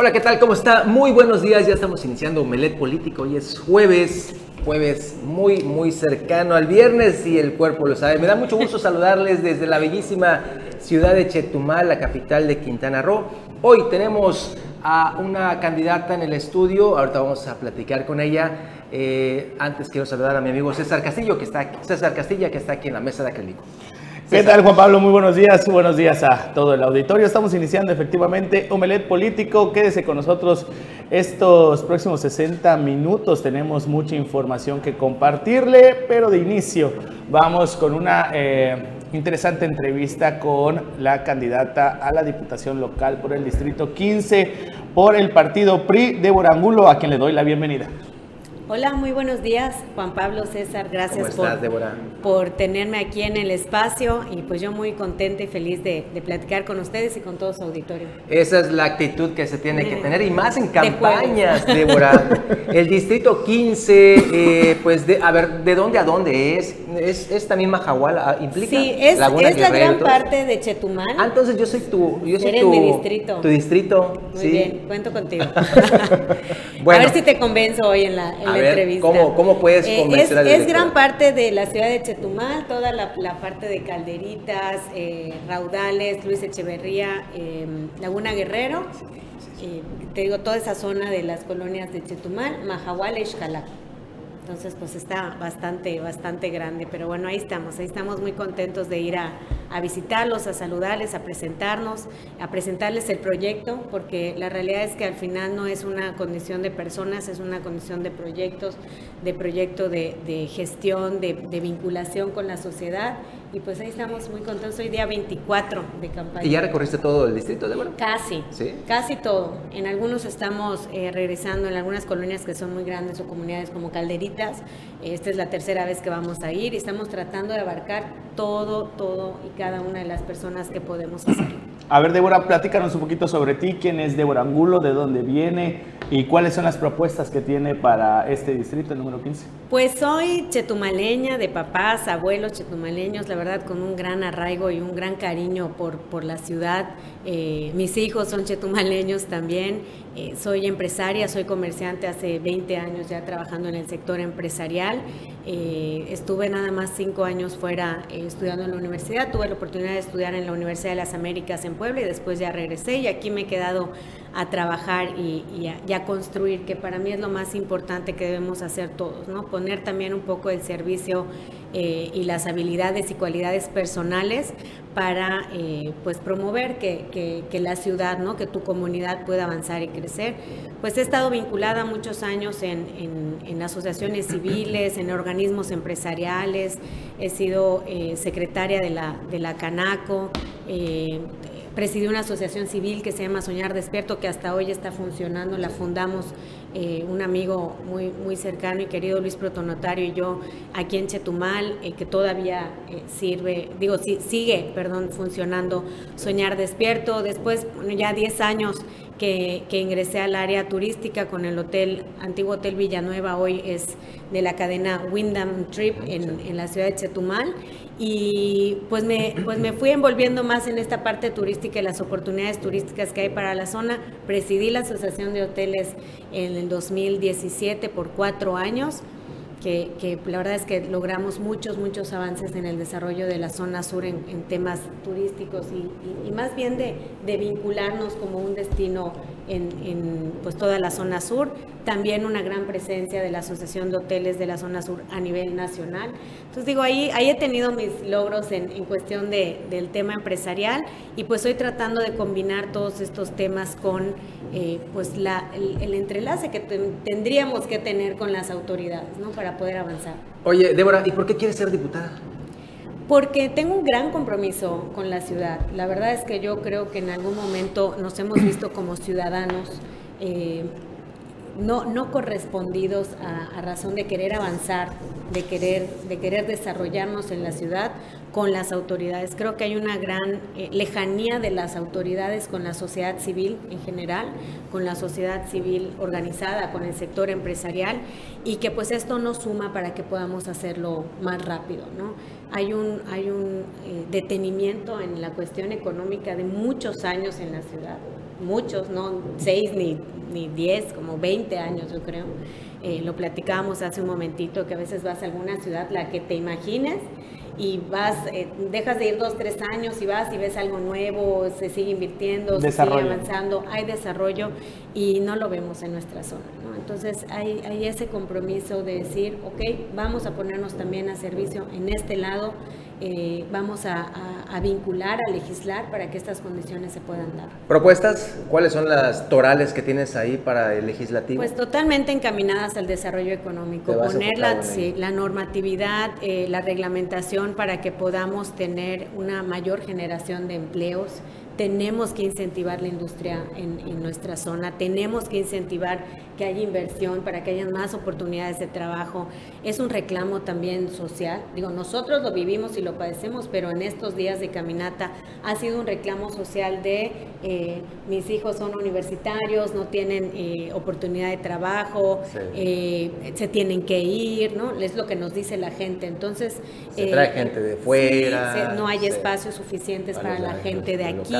Hola, ¿qué tal? ¿Cómo está? Muy buenos días, ya estamos iniciando Omelet Político. Hoy es jueves, jueves muy, muy cercano al viernes y el cuerpo lo sabe. Me da mucho gusto saludarles desde la bellísima ciudad de Chetumal, la capital de Quintana Roo. Hoy tenemos a una candidata en el estudio, ahorita vamos a platicar con ella. Eh, antes quiero saludar a mi amigo César Castillo, que está, César Castilla, que está aquí en la mesa de Acrílico. ¿Qué tal, Juan Pablo? Muy buenos días. Buenos días a todo el auditorio. Estamos iniciando efectivamente Omelet Político. Quédese con nosotros estos próximos 60 minutos. Tenemos mucha información que compartirle, pero de inicio vamos con una eh, interesante entrevista con la candidata a la Diputación Local por el Distrito 15 por el partido PRI, Débora Angulo, a quien le doy la bienvenida. Hola, muy buenos días, Juan Pablo César, gracias ¿Cómo estás, por, por tenerme aquí en el espacio y pues yo muy contenta y feliz de, de platicar con ustedes y con todo su auditorio. Esa es la actitud que se tiene que tener y más en De campañas, Débora. El distrito 15, eh, pues, de, a ver, ¿de dónde a dónde es? ¿Es esta misma Jaguala? ¿Implica Sí, es, Laguna es la Guerrero gran parte de Chetumal. Ah, entonces yo soy tu, yo soy Eres tu, mi distrito. tu distrito, Muy sí. bien, cuento contigo. Bueno. a ver si te convenzo hoy en la, en A la ver, entrevista. ¿cómo- cómo puedes Eh, convencer es, es gran parte de la ciudad de Chetumal, toda la, la parte de Calderitas, eh, Raudales, Luis Echeverría, eh, Laguna Guerrero. eh, te digo, toda esa zona de las colonias de Chetumal, Mahahual Xcalac. Entonces, pues está bastante, bastante grande. Pero bueno, ahí estamos, ahí estamos muy contentos de ir a, visitarlos, a saludarles, a presentarnos, a presentarles el proyecto, porque la realidad es que al final no es una condición de personas, es una condición de proyectos, de proyecto de, gestión, de vinculación con la sociedad. Y pues ahí estamos muy contentos. Hoy día 24 de campaña. ¿Y ya recorriste todo el distrito, Débora? Casi, ¿Sí? casi todo. En algunos estamos eh, regresando, en algunas colonias que son muy grandes o comunidades como Calderitas. Esta es la tercera vez que vamos a ir y estamos tratando de abarcar todo, todo y cada una de las personas que podemos hacer. A ver, Débora, platícanos un poquito sobre ti. ¿Quién es Débora Angulo? ¿De dónde viene? ¿Y cuáles son las propuestas que tiene para este distrito, número 15? Pues soy chetumaleña, de papás, abuelos chetumaleños, la verdad con un gran arraigo y un gran cariño por, por la ciudad. Eh, mis hijos son chetumaleños también. Eh, soy empresaria, soy comerciante hace 20 años ya trabajando en el sector empresarial. Eh, estuve nada más cinco años fuera eh, estudiando en la universidad. Tuve la oportunidad de estudiar en la Universidad de las Américas en Puebla y después ya regresé y aquí me he quedado a trabajar y, y a, y a construir, que para mí es lo más importante que debemos hacer todos, ¿no? Poner también un poco el servicio eh, y las habilidades y cualidades personales para eh, pues promover que, que- que la ciudad, ¿no? que tu comunidad pueda avanzar y crecer. Pues he estado vinculada muchos años en, en- en asociaciones civiles, en organismos empresariales, he sido eh, secretaria de la, de la Canaco, eh, presidí una asociación civil que se llama Soñar Despierto, que hasta hoy está funcionando, la fundamos eh, un amigo muy, muy cercano y querido Luis Protonotario y yo aquí en Chetumal, eh, que todavía eh, sirve, digo, sí, sigue, perdón, funcionando Soñar Despierto. Después, bueno, ya 10 años que, que ingresé al área turística con el hotel, antiguo Hotel Villanueva, hoy es de la cadena Wyndham Trip en, en la ciudad de Chetumal. Y pues me, pues me fui envolviendo más en esta parte turística y las oportunidades turísticas que hay para la zona. Presidí la Asociación de Hoteles en el 2017 por cuatro años. Que, que la verdad es que logramos muchos, muchos avances en el desarrollo de la zona sur en, temas turísticos y, y- y más bien de, de vincularnos como un destino en, en, pues toda la zona sur. También una gran presencia de la Asociación de Hoteles de la zona sur a nivel nacional. Entonces digo, ahí, ahí he tenido mis logros en, en cuestión de, del tema empresarial y pues estoy tratando de combinar todos estos temas con eh, pues la, el, el entrelace que ten- tendríamos que tener con las autoridades, ¿no? Para poder avanzar. Oye, Débora, ¿y por qué quieres ser diputada? Porque tengo un gran compromiso con la ciudad. La verdad es que yo creo que en algún momento nos hemos visto como ciudadanos eh, no, no correspondidos a, razón de querer avanzar, de querer, de querer desarrollarnos en la ciudad con las autoridades. Creo que hay una gran eh, lejanía de las autoridades con la sociedad civil en general, con la sociedad civil organizada, con el sector empresarial y que pues esto no suma para que podamos hacerlo más rápido, ¿no? Hay un, hay un eh, detenimiento en la cuestión económica de muchos años en la ciudad muchos, no seis ni, ni diez, como 20 años yo creo. Eh, lo platicábamos hace un momentito, que a veces vas a alguna ciudad, la que te imagines, y vas, eh, dejas de ir dos, tres años y vas y ves algo nuevo, se sigue invirtiendo, se sigue avanzando, hay desarrollo y no lo vemos en nuestra zona. Entonces hay, hay ese compromiso de decir, ok, vamos a ponernos también a servicio en este lado eh, vamos a, vincular, a legislar para que estas condiciones se puedan dar. ¿Propuestas? ¿Cuáles son las torales que tienes ahí para el legislativo? Pues totalmente encaminadas al desarrollo económico, poner la, la, normatividad, eh, la reglamentación para que podamos tener una mayor generación de empleos tenemos que incentivar la industria en, nuestra zona, tenemos que incentivar que haya inversión para que haya más oportunidades de trabajo. Es un reclamo también social. Digo, nosotros lo vivimos y lo padecemos, pero en estos días de caminata ha sido un reclamo social de eh, mis hijos son universitarios, no tienen eh, oportunidad de trabajo, eh, se tienen que ir, ¿no? Es lo que nos dice la gente. Entonces, se trae gente de fuera. no hay espacios suficientes para la gente de aquí.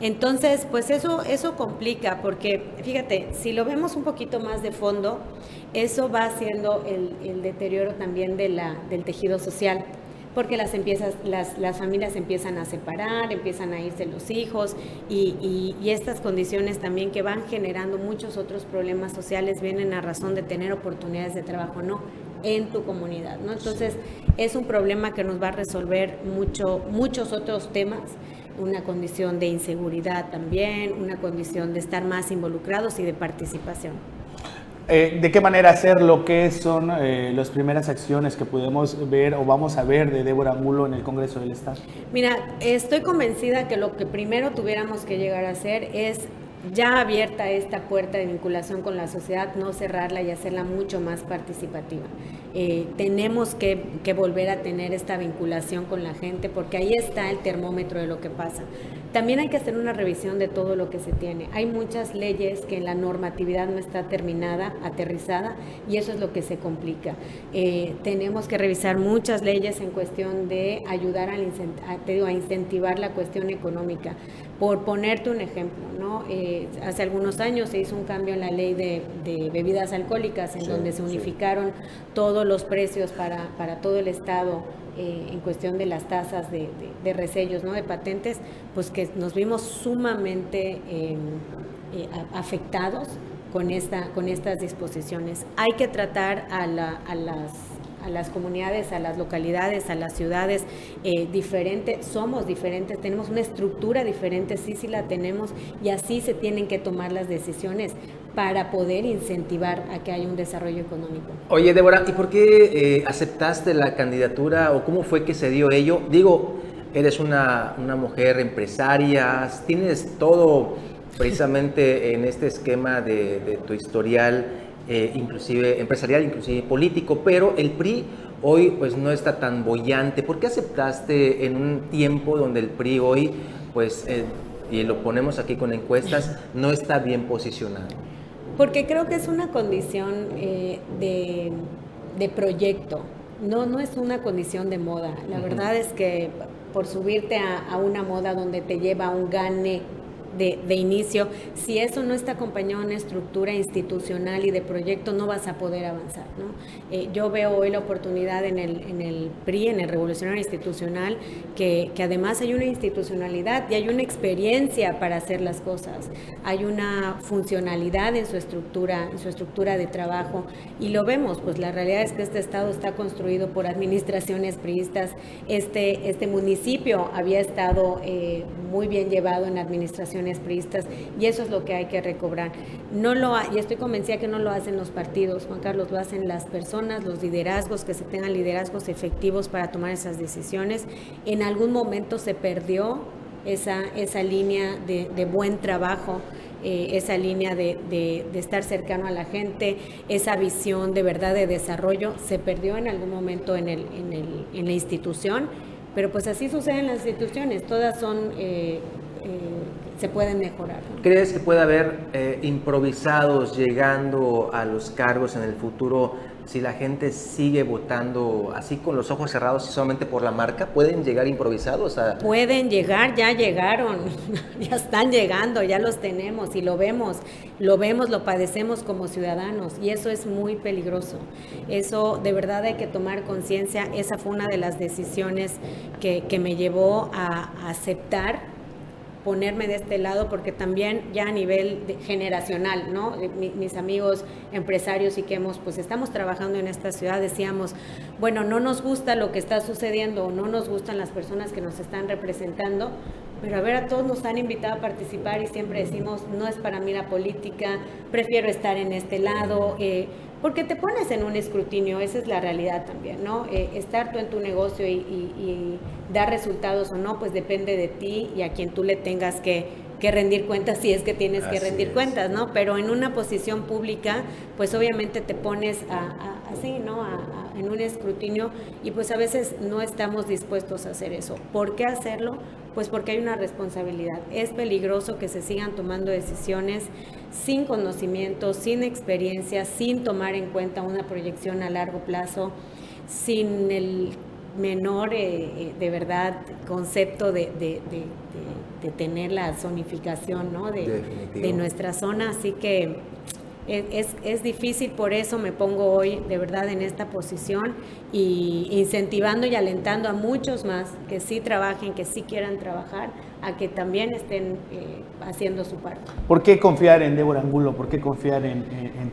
Entonces, pues eso, eso complica, porque fíjate, si lo vemos un poquito más de fondo, eso va haciendo el, deterioro también de la, del tejido social porque las, empiezas, las, las, familias empiezan a separar, empiezan a irse los hijos y, y, estas condiciones también que van generando muchos otros problemas sociales vienen a razón de tener oportunidades de trabajo, ¿no? en tu comunidad, ¿no? Entonces, es un problema que nos va a resolver mucho, muchos otros temas una condición de inseguridad también, una condición de estar más involucrados y de participación. Eh, ¿De qué manera hacer lo que son eh, las primeras acciones que podemos ver o vamos a ver de Débora Mulo en el Congreso del Estado? Mira, estoy convencida que lo que primero tuviéramos que llegar a hacer es ya abierta esta puerta de vinculación con la sociedad, no cerrarla y hacerla mucho más participativa. Eh, tenemos que, volver a tener esta vinculación con la gente porque ahí está el termómetro de lo que pasa. También hay que hacer una revisión de todo lo que se tiene. Hay muchas leyes que en la normatividad no está terminada, aterrizada, y eso es lo que se complica. Eh, tenemos que revisar muchas leyes en cuestión de ayudar a, a incentivar la cuestión económica. Por ponerte un ejemplo, ¿no? Eh, hace algunos años se hizo un cambio en la ley de, bebidas alcohólicas, en donde se unificaron todos los precios para, para todo el Estado eh, en cuestión de las tasas de, resellos, ¿no? de patentes, pues que nos vimos sumamente em, eh, afectados con, esta, con estas disposiciones. Hay que tratar a las a las comunidades, a las localidades, a las ciudades eh, diferentes, somos diferentes, tenemos una estructura diferente, sí, sí la tenemos y así se tienen que tomar las decisiones para poder incentivar a que haya un desarrollo económico. Oye, Débora, ¿y por qué eh, aceptaste la candidatura o cómo fue que se dio ello? Digo, eres una, una mujer empresaria, tienes todo precisamente en este esquema de, de tu historial eh, inclusive empresarial, inclusive político, pero el PRI hoy pues no está tan bollante. ¿Por qué aceptaste en un tiempo donde el PRI hoy, pues, eh, y lo ponemos aquí con encuestas, no está bien posicionado? Porque creo que es una condición eh, de, de, proyecto, no, no es una condición de moda. La verdad es que por subirte a, a, una moda donde te lleva un gane de, inicio, si eso no está acompañado en una estructura institucional y de proyecto, no vas a poder avanzar. Eh, yo veo hoy la oportunidad en el, en el PRI, en el Revolucionario Institucional, que, además hay una institucionalidad y hay una experiencia para hacer las cosas, hay una funcionalidad en su estructura, en su estructura de trabajo, y lo vemos, pues la realidad es que este Estado está construido por administraciones priistas, este, este municipio había estado eh, muy bien llevado en administración priistas y eso es lo que hay que recobrar. No lo y estoy convencida que no lo hacen los partidos, Juan Carlos, lo hacen las personas, los liderazgos, que se tengan liderazgos efectivos para tomar esas decisiones. En algún momento se perdió esa, esa línea de, buen trabajo. Eh, esa línea de, de, estar cercano a la gente, esa visión de verdad de desarrollo, se perdió en algún momento en, el, en, la institución, pero pues así sucede en las instituciones, todas son eh, se pueden mejorar. ¿Crees que puede haber eh, improvisados llegando a los cargos en el futuro si la gente sigue votando así con los ojos cerrados y solamente por la marca, pueden llegar improvisados a... Pueden llegar, ya llegaron, ya están llegando, ya los tenemos y lo vemos, lo vemos, lo padecemos como ciudadanos y eso es muy peligroso. Eso de verdad hay que tomar conciencia, esa fue una de las decisiones que, que me llevó a aceptar ponerme de este lado porque también ya a nivel generacional, ¿no? mis amigos empresarios y que hemos, pues estamos trabajando en esta ciudad, decíamos, bueno, no nos gusta lo que está sucediendo, no nos gustan las personas que nos están representando, pero a ver, a todos nos han invitado a participar y siempre decimos, no es para mí la política, prefiero estar en este lado. Eh, porque te pones en un escrutinio, esa es la realidad también, ¿no? Eh, estar tú en tu negocio y, dar resultados o no, pues depende de ti y a quien tú le tengas que, rendir cuentas si es que tienes que rendir cuentas, ¿no? Pero en una posición pública, pues obviamente te pones así, ¿no? en un escrutinio y pues a veces no estamos dispuestos a hacer eso. ¿Por qué hacerlo? Pues porque hay una responsabilidad. Es peligroso que se sigan tomando decisiones sin conocimiento, sin experiencia, sin tomar en cuenta una proyección a largo plazo, sin el menor, eh, eh, de verdad, concepto de, tener la zonificación ¿no? de, nuestra zona. Así que es, difícil, por eso me pongo hoy de verdad en esta posición y incentivando y alentando a muchos más que sí trabajen, que sí quieran trabajar, a que también estén eh, haciendo su parte. ¿Por qué confiar en Débora Angulo? ¿Por qué confiar en,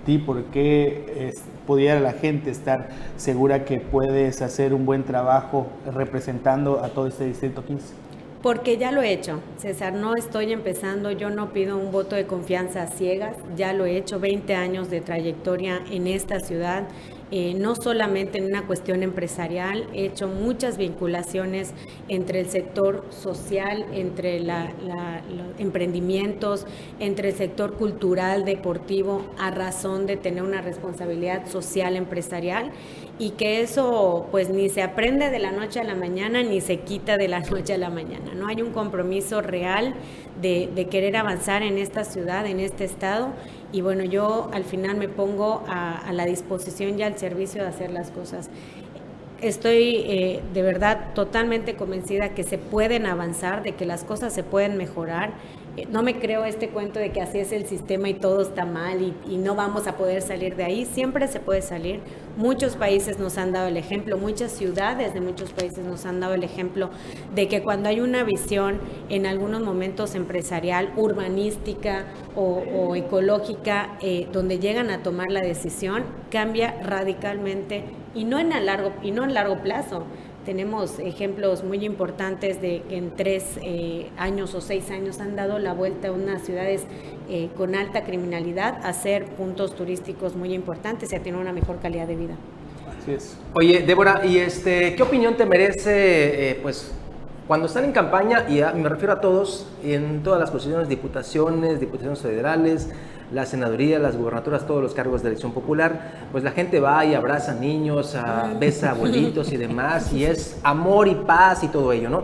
ti? ¿Por qué pudiera la gente estar segura que puedes hacer un buen trabajo representando a todo este Distrito 15? Porque ya lo he hecho, César, no estoy empezando, yo no pido un voto de confianza a ciegas, ya lo he hecho, 20 años de trayectoria en esta ciudad, eh, no solamente en una cuestión empresarial, he hecho muchas vinculaciones entre el sector social, entre los emprendimientos, entre el sector cultural, deportivo, a razón de tener una responsabilidad social empresarial y que eso pues ni se aprende de la noche a la mañana ni se quita de la noche a la mañana. No hay un compromiso real de, querer avanzar en esta ciudad, en este estado y bueno, yo al final me pongo a, la disposición y al servicio de hacer las cosas. Estoy eh, de verdad totalmente convencida que se pueden avanzar, de que las cosas se pueden mejorar no me creo este cuento de que así es el sistema y todo está mal y, no vamos a poder salir de ahí. Siempre se puede salir. Muchos países nos han dado el ejemplo, muchas ciudades de muchos países nos han dado el ejemplo de que cuando hay una visión en algunos momentos empresarial, urbanística o, ecológica, eh, donde llegan a tomar la decisión, cambia radicalmente y no en largo y no en largo plazo tenemos ejemplos muy importantes de que en tres eh, años o seis años han dado la vuelta a unas ciudades eh, con alta criminalidad a ser puntos turísticos muy importantes y a tener una mejor calidad de vida. Así es. Oye, Débora, ¿y este, qué opinión te merece, eh, pues, cuando están en campaña, y me refiero a todos, en todas las posiciones, diputaciones, diputaciones federales, la senaduría, las gubernaturas, todos los cargos de elección popular, pues la gente va y abraza niños, a, besa a abuelitos y demás, y es amor y paz y todo ello, ¿no?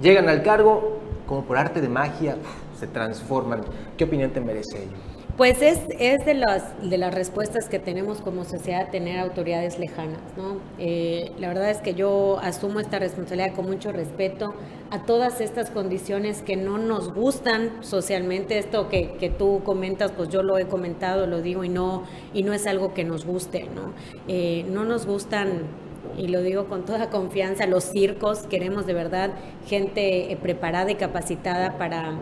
Llegan al cargo, como por arte de magia, se transforman. ¿Qué opinión te merece ello? Pues es, es de, las, de las respuestas que tenemos como sociedad tener autoridades lejanas, ¿no? Eh, la verdad es que yo asumo esta responsabilidad con mucho respeto a todas estas condiciones que no nos gustan socialmente. Esto que, que tú comentas, pues yo lo he comentado, lo digo y no, y no es algo que nos guste, ¿no? Eh, no nos gustan y lo digo con toda confianza, los circos, queremos de verdad gente eh, preparada y capacitada para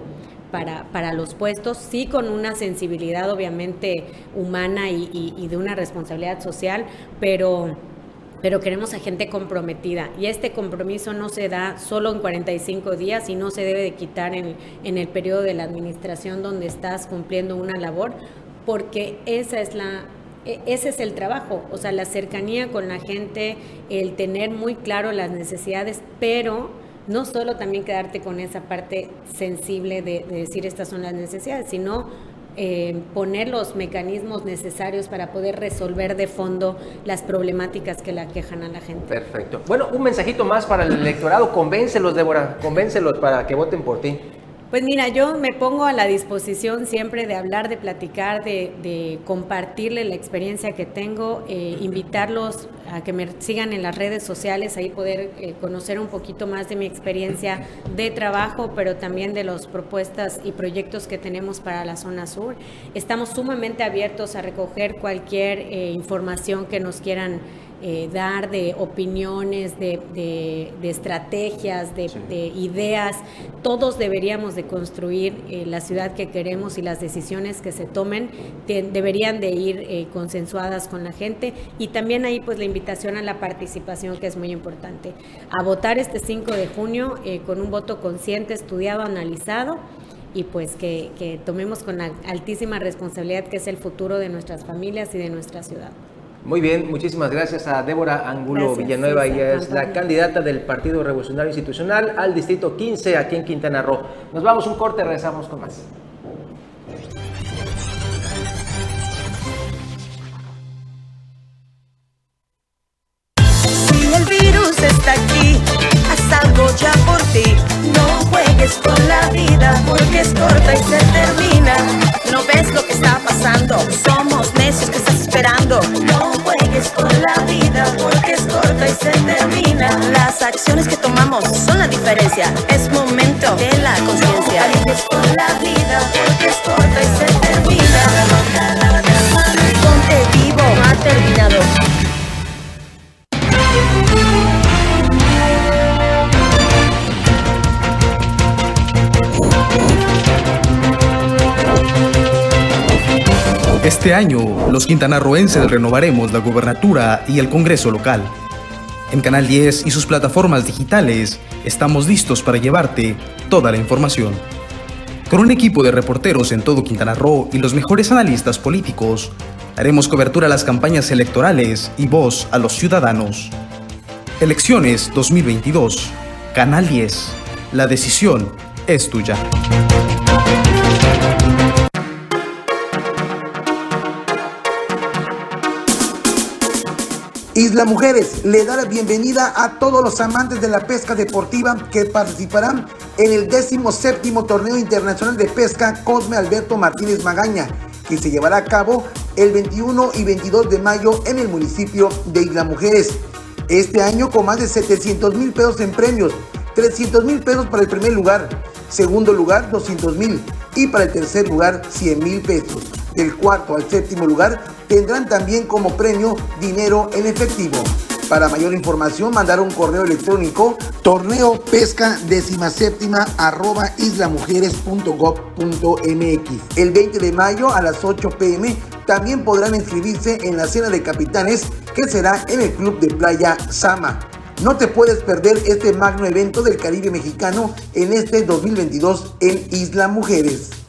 para, los puestos, sí con una sensibilidad obviamente humana y, de una responsabilidad social, pero pero queremos a gente comprometida. Y este compromiso no se da solo en 45 días y no se debe de quitar en, en, el periodo de la administración donde estás cumpliendo una labor, porque esa es la, e, ese es el trabajo, o sea, la cercanía con la gente, el tener muy claro las necesidades, pero no solo también quedarte con esa parte sensible de, decir estas son las necesidades, sino eh, poner los mecanismos necesarios para poder resolver de fondo las problemáticas que la quejan a la gente. Perfecto. Bueno, un mensajito más para el electorado. Convéncelos, Débora, convéncelos para que voten por ti. Pues mira, yo me pongo a la disposición siempre de hablar, de platicar, de, compartirle la experiencia que tengo, eh, invitarlos a que me sigan en las redes sociales, ahí poder eh, conocer un poquito más de mi experiencia de trabajo, pero también de las propuestas y proyectos que tenemos para la zona sur. Estamos sumamente abiertos a recoger cualquier eh, información que nos quieran eh, dar de opiniones, de, estrategias, de, ideas. Todos deberíamos de construir eh, la ciudad que queremos y las decisiones que se tomen deberían de ir eh, consensuadas con la gente y también ahí pues la invitación a la participación que es muy importante. A votar este 5 de junio con un voto consciente, estudiado, analizado y pues que, que tomemos con la altísima responsabilidad que es el futuro de nuestras familias y de nuestra ciudad. Muy bien, muchísimas gracias a Débora Angulo Villanueva. Ella es la candidata del Partido Revolucionario Institucional al Distrito 15 aquí en Quintana Roo. Nos vamos un corte, regresamos con más. Es momento de la conciencia. No juegues con la vida porque es corta y se termina. Ponte vivo, ha terminado. Este año, los quintanarroenses renovaremos la gobernatura y el Congreso local. En Canal 10 y sus plataformas digitales, estamos listos para llevarte toda la información. Con un equipo de reporteros en todo Quintana Roo y los mejores analistas políticos, haremos cobertura a las campañas electorales y voz a los ciudadanos. Elecciones 2022. Canal 10. La decisión es tuya. Isla Mujeres le da la bienvenida a todos los amantes de la pesca deportiva que participarán en el 17 Torneo Internacional de Pesca Cosme Alberto Martínez Magaña, que se llevará a cabo el 21 y 22 de mayo en el municipio de Isla Mujeres. Este año con más de 700 mil pesos en premios, 300 mil pesos para el primer lugar, segundo lugar 200 mil y para el tercer lugar 100 mil pesos. Del cuarto al séptimo lugar tendrán también como premio dinero en efectivo. Para mayor información, mandar un correo electrónico torneo pesca séptima arroba. El 20 de mayo a las 8 pm también podrán inscribirse en la cena de capitanes que será en el Club de Playa Sama. No te puedes perder este magno evento del Caribe mexicano en este 2022 en Isla Mujeres.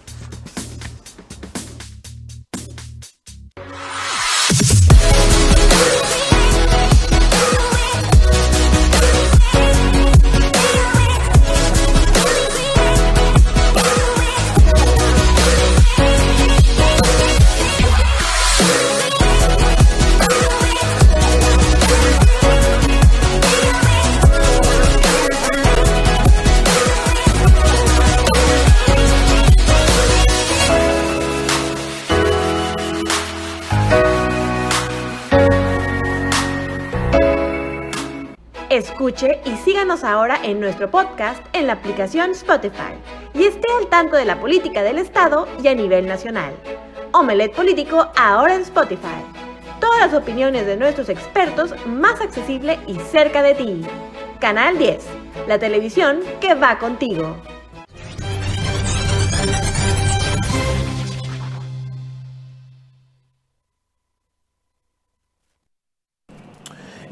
Ahora en nuestro podcast en la aplicación Spotify y esté al tanto de la política del Estado y a nivel nacional. Omelet Político ahora en Spotify. Todas las opiniones de nuestros expertos más accesible y cerca de ti. Canal 10, la televisión que va contigo.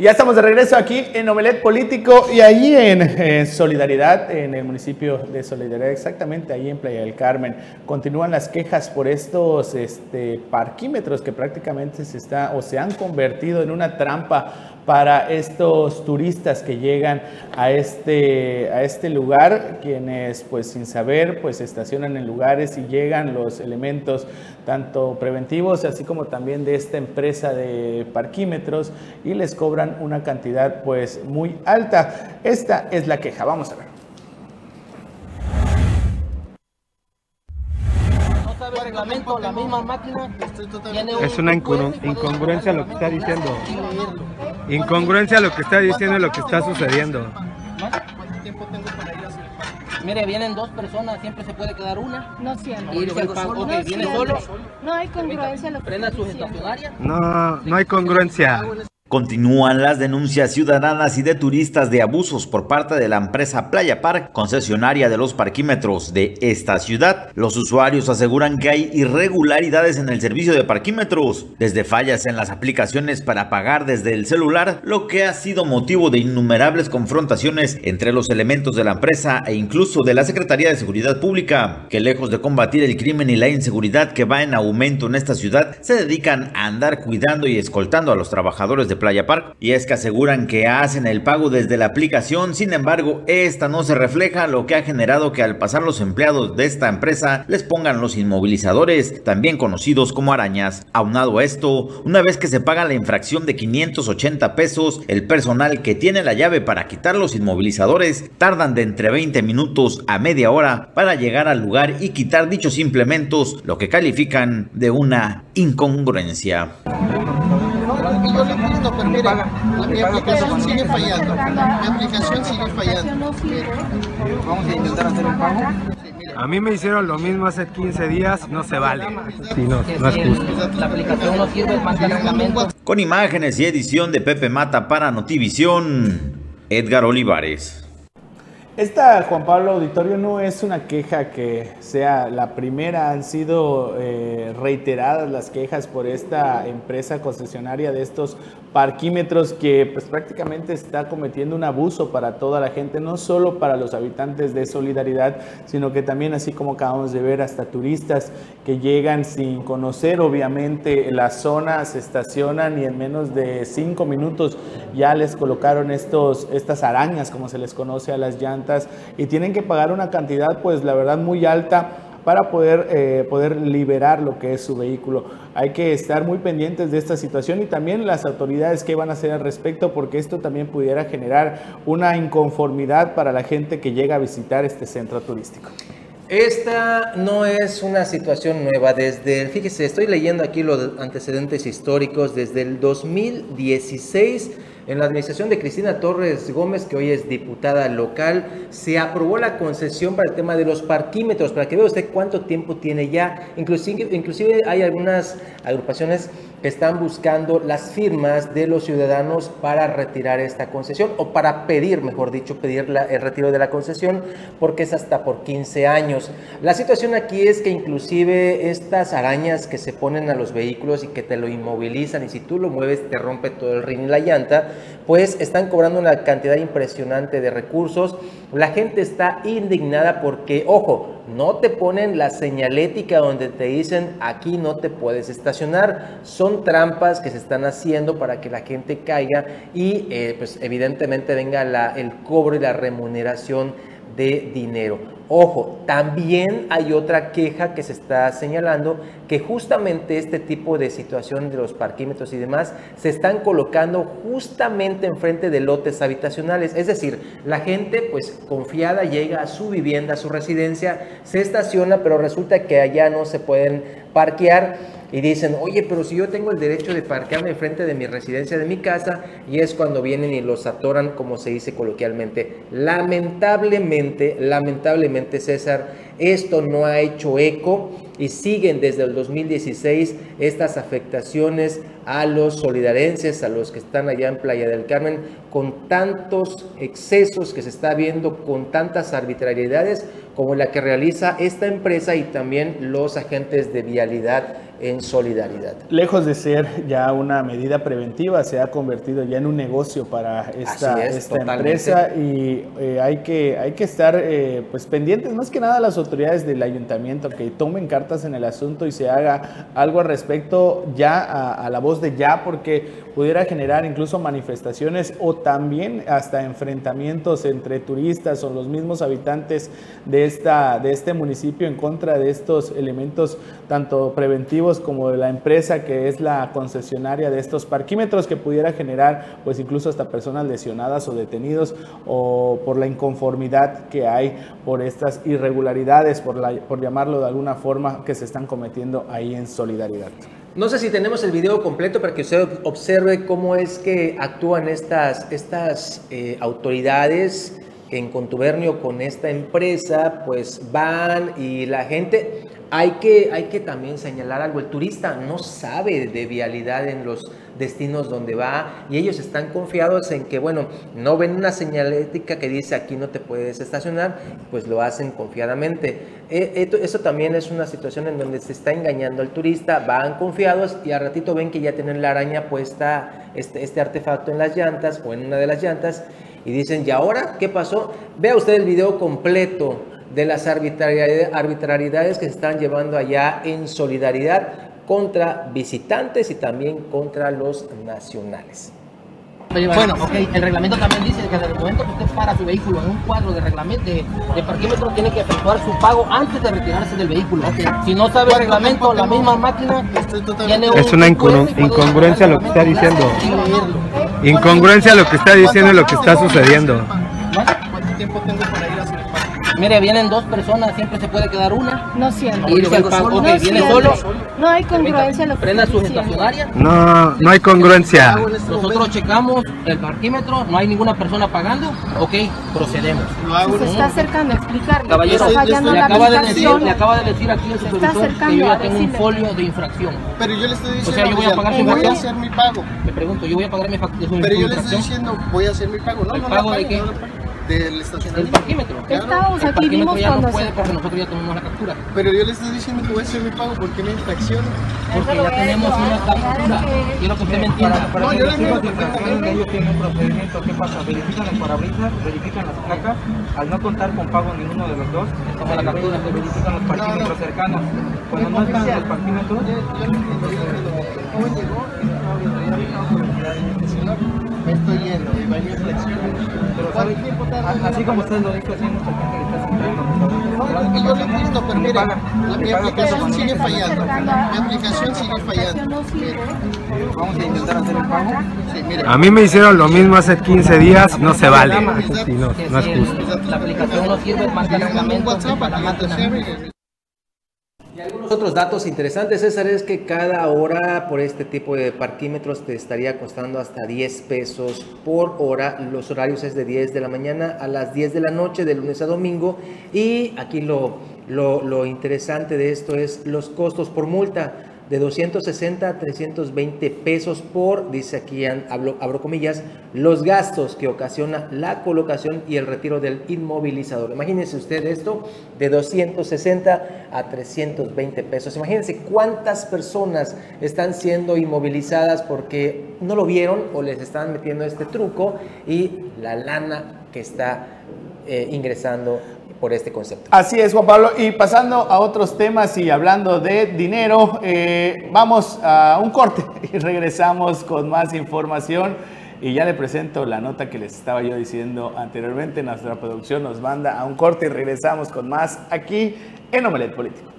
Ya estamos de regreso aquí en Omelet Político y ahí en, Solidaridad, en el municipio de Solidaridad, exactamente ahí en Playa del Carmen, continúan las quejas por estos este, parquímetros que prácticamente se, está, o se han convertido en una trampa para estos turistas que llegan a este, a este lugar, quienes pues sin saber pues estacionan en lugares y llegan los elementos tanto preventivos así como también de esta empresa de parquímetros y les cobran una cantidad pues muy alta. Esta es la queja, vamos a ver. departamento, la misma máquina. Es una incongruencia lo que está diciendo. Incongruencia lo que está diciendo y lo que está sucediendo. Mire, vienen dos personas, siempre se puede quedar una. No siempre. Y el pago, okay, viene solo. No hay congruencia. Lo que Prenda su estacionaria. No, no hay congruencia. Continúan las denuncias ciudadanas y de turistas de abusos por parte de la empresa Playa Park, concesionaria de los parquímetros de esta ciudad. Los usuarios aseguran que hay irregularidades en el servicio de parquímetros, desde fallas en las aplicaciones para pagar desde el celular, lo que ha sido motivo de innumerables confrontaciones entre los elementos de la empresa e incluso de la Secretaría de Seguridad Pública, que lejos de combatir el crimen y la inseguridad que va en aumento en esta ciudad, se dedican a andar cuidando y escoltando a los trabajadores de Playa Park y es que aseguran que hacen el pago desde la aplicación, sin embargo, esta no se refleja, lo que ha generado que al pasar los empleados de esta empresa les pongan los inmovilizadores, también conocidos como arañas. Aunado a esto, una vez que se paga la infracción de 580 pesos, el personal que tiene la llave para quitar los inmovilizadores tardan de entre 20 minutos a media hora para llegar al lugar y quitar dichos implementos, lo que califican de una incongruencia mire, mi aplicación sigue fallando. Mi aplicación sigue fallando. Vamos a intentar hacer un pago. A mí me hicieron lo mismo hace 15 días, no se vale. Sí, no, no es justo. La aplicación no sirve. Con imágenes y edición de Pepe Mata para Notivisión, Edgar Olivares. Esta, Juan Pablo Auditorio, no es una queja que sea la primera, han sido eh, reiteradas las quejas por esta empresa concesionaria de estos parquímetros que pues prácticamente está cometiendo un abuso para toda la gente, no solo para los habitantes de Solidaridad, sino que también así como acabamos de ver hasta turistas que llegan sin conocer obviamente la zona, se estacionan y en menos de cinco minutos ya les colocaron estos, estas arañas como se les conoce a las llantas y tienen que pagar una cantidad, pues la verdad, muy alta para poder, eh, poder liberar lo que es su vehículo. Hay que estar muy pendientes de esta situación y también las autoridades que van a hacer al respecto porque esto también pudiera generar una inconformidad para la gente que llega a visitar este centro turístico. Esta no es una situación nueva. Desde, fíjese, estoy leyendo aquí los antecedentes históricos. Desde el 2016 en la administración de Cristina Torres Gómez, que hoy es diputada local, se aprobó la concesión para el tema de los parquímetros, para que vea usted cuánto tiempo tiene ya. Inclusive, inclusive hay algunas agrupaciones están buscando las firmas de los ciudadanos para retirar esta concesión o para pedir, mejor dicho, pedir el retiro de la concesión porque es hasta por 15 años. La situación aquí es que inclusive estas arañas que se ponen a los vehículos y que te lo inmovilizan y si tú lo mueves te rompe todo el rin y la llanta, pues están cobrando una cantidad impresionante de recursos. La gente está indignada porque, ojo, no te ponen la señalética donde te dicen aquí no te puedes estacionar. Son trampas que se están haciendo para que la gente caiga y eh, pues evidentemente venga el cobro y la remuneración de dinero. Ojo, también hay otra queja que se está señalando que justamente este tipo de situación de los parquímetros y demás se están colocando justamente enfrente de lotes habitacionales. Es decir, la gente pues confiada llega a su vivienda, a su residencia, se estaciona, pero resulta que allá no se pueden parquear y dicen, oye, pero si yo tengo el derecho de parquearme enfrente de mi residencia, de mi casa, y es cuando vienen y los atoran, como se dice coloquialmente. Lamentablemente, lamentablemente, César, esto no ha hecho eco y siguen desde el 2016 estas afectaciones a los solidarenses, a los que están allá en Playa del Carmen, con tantos excesos que se está viendo, con tantas arbitrariedades como la que realiza esta empresa y también los agentes de vialidad en solidaridad. Lejos de ser ya una medida preventiva, se ha convertido ya en un negocio para esta, esta empresa y eh, hay, que, hay que estar eh, pues pendientes más que nada las autoridades del ayuntamiento que tomen cartas en el asunto y se haga algo al respecto ya a, a la voz de ya porque pudiera generar incluso manifestaciones o también hasta enfrentamientos entre turistas o los mismos habitantes de, esta, de este municipio en contra de estos elementos tanto preventivos como de la empresa que es la concesionaria de estos parquímetros que pudiera generar pues incluso hasta personas lesionadas o detenidos o por la inconformidad que hay por estas irregularidades, por, la, por llamarlo de alguna forma, que se están cometiendo ahí en solidaridad. No sé si tenemos el video completo para que usted observe cómo es que actúan estas, estas eh, autoridades en contubernio con esta empresa, pues van y la gente, hay que, hay que también señalar algo, el turista no sabe de vialidad en los destinos donde va y ellos están confiados en que, bueno, no ven una señalética que dice aquí no te puedes estacionar, pues lo hacen confiadamente. E, eso también es una situación en donde se está engañando al turista, van confiados y al ratito ven que ya tienen la araña puesta, este, este artefacto en las llantas o en una de las llantas y dicen, ¿y ahora qué pasó? Vea usted el video completo de las arbitrariedades que se están llevando allá en solidaridad contra visitantes y también contra los nacionales. Bueno, ok, el reglamento también dice que desde el momento que usted para su vehículo en un cuadro de reglamento de, de parquímetro tiene que efectuar su pago antes de retirarse del vehículo. Si no sabe el reglamento, la misma máquina tiene Es una incongruencia lo que está diciendo. Incongruencia lo que está diciendo y lo que está sucediendo. ¿Cuánto tiempo tengo Mire, vienen dos personas, siempre se puede quedar una. No siempre. Y irse al pago. Ok, No viene siempre. solo. No hay congruencia en lo que Prenda diciendo. estacionarias. No, no hay congruencia. Nosotros checamos el parquímetro, no hay ninguna persona pagando. Ok, procedemos. Se está acercando a explicarle. Caballero, está fallando le la acaba, de decir, le acaba de decir aquí el Se está supervisor que acercando yo a ya tengo un folio de infracción. Pero yo le estoy O diciendo, sea, yo voy a pagar su voy a infracción. hacer mi pago. Me pregunto, yo voy a pagar mi, fac- su Pero yo le estoy infracción. diciendo, voy a hacer mi pago. No, ¿El no pago la de qué? Del estacionamiento. El parquímetro. Estábamos El aquí, vimos ya no cuando puede se... porque nosotros ya tomamos la captura. Pero yo le estoy diciendo que voy a hacer mi pago porque me infracción. Porque ya tenemos una captura. Quiero que usted me entienda. No, yo le entiendo perfectamente. Ellos tienen un procedimiento, ¿qué pasa? Verifican el parabrisas, verifican las placas, al no contar con pago ninguno de los dos, toma la captura, se verifican los parquímetros cercanos. Cuando no están los parquímetros, Me estoy yendo y va mi infracción. pero ¿sabe? A- así como usted lo dijo, así hay mucha gente que está sentando. Y yo lo entiendo, pero mire, la- mi aplicación sigue fallando. Mi aplicación sigue fallando. No. Vamos a intentar hacer el pago. Sí, mire. A mí me hicieron lo mismo hace 15 días, no se vale. Sí, no, no es justo. la aplicación no sirve más reglamento WhatsApp para la para que máquina. te Y algunos otros datos interesantes, César, es que cada hora por este tipo de parquímetros te estaría costando hasta 10 pesos por hora. Los horarios es de 10 de la mañana a las 10 de la noche, de lunes a domingo. Y aquí lo, lo, lo interesante de esto es los costos por multa. De 260 a 320 pesos por, dice aquí, hablo, abro comillas, los gastos que ocasiona la colocación y el retiro del inmovilizador. Imagínense usted esto, de 260 a 320 pesos. Imagínense cuántas personas están siendo inmovilizadas porque no lo vieron o les están metiendo este truco y la lana que está eh, ingresando por este concepto. Así es, Juan Pablo. Y pasando a otros temas y hablando de dinero, eh, vamos a un corte y regresamos con más información. Y ya le presento la nota que les estaba yo diciendo anteriormente. Nuestra producción nos manda a un corte y regresamos con más aquí en Omelet Político.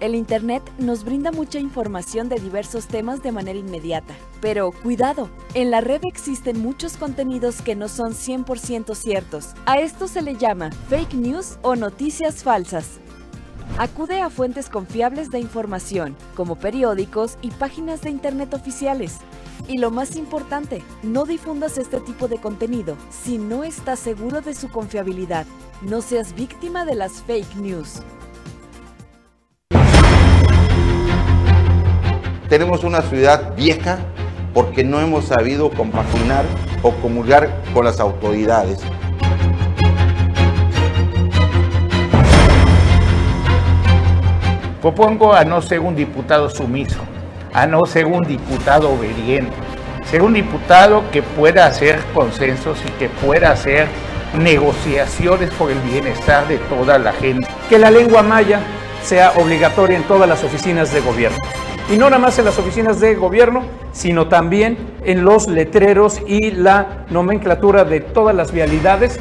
El Internet nos brinda mucha información de diversos temas de manera inmediata. Pero cuidado, en la red existen muchos contenidos que no son 100% ciertos. A esto se le llama fake news o noticias falsas. Acude a fuentes confiables de información, como periódicos y páginas de Internet oficiales. Y lo más importante, no difundas este tipo de contenido si no estás seguro de su confiabilidad. No seas víctima de las fake news. Tenemos una ciudad vieja porque no hemos sabido compaginar o comulgar con las autoridades. Propongo a no ser un diputado sumiso, a no ser un diputado obediente, ser un diputado que pueda hacer consensos y que pueda hacer negociaciones por el bienestar de toda la gente. que la lengua maya sea obligatoria en todas las oficinas de gobierno. Y no nada más en las oficinas de gobierno, sino también en los letreros y la nomenclatura de todas las vialidades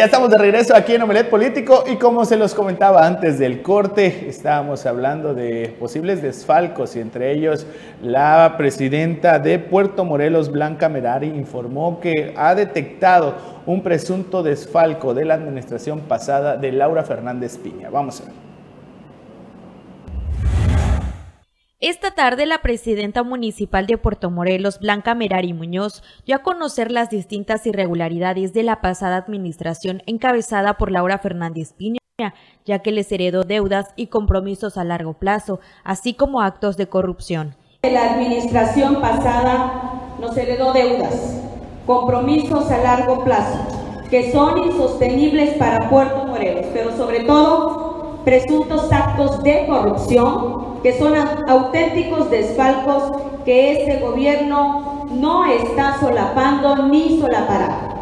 ya estamos de regreso aquí en Omelet Político y como se los comentaba antes del corte, estábamos hablando de posibles desfalcos y entre ellos la presidenta de Puerto Morelos, Blanca Merari, informó que ha detectado un presunto desfalco de la administración pasada de Laura Fernández Piña. Vamos a ver. Esta tarde, la presidenta municipal de Puerto Morelos, Blanca Merari Muñoz, dio a conocer las distintas irregularidades de la pasada administración encabezada por Laura Fernández Piña, ya que les heredó deudas y compromisos a largo plazo, así como actos de corrupción. La administración pasada nos heredó deudas, compromisos a largo plazo, que son insostenibles para Puerto Morelos, pero sobre todo presuntos actos de corrupción que son auténticos desfalcos que este gobierno no está solapando ni solapará.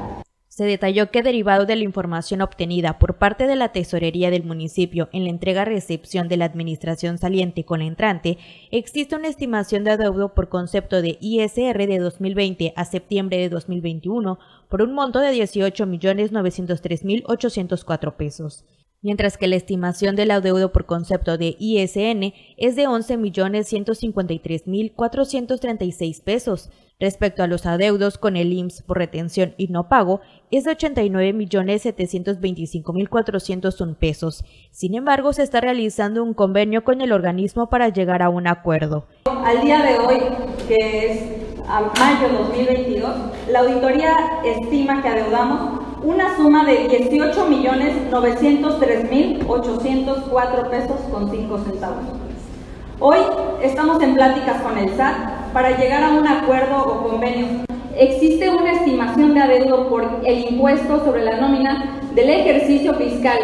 Se detalló que derivado de la información obtenida por parte de la tesorería del municipio en la entrega-recepción de la administración saliente con la entrante, existe una estimación de adeudo por concepto de ISR de 2020 a septiembre de 2021 por un monto de 18.903.804 pesos mientras que la estimación del adeudo por concepto de ISN es de 11.153.436 pesos. Respecto a los adeudos con el IMSS por retención y no pago, es de 89.725.401 pesos. Sin embargo, se está realizando un convenio con el organismo para llegar a un acuerdo. Al día de hoy, que es a mayo de 2022, la auditoría estima que adeudamos una suma de 18.903.804 pesos con 5 centavos. Hoy estamos en pláticas con el SAT para llegar a un acuerdo o convenio. Existe una estimación de adeudo por el impuesto sobre la nómina del ejercicio fiscal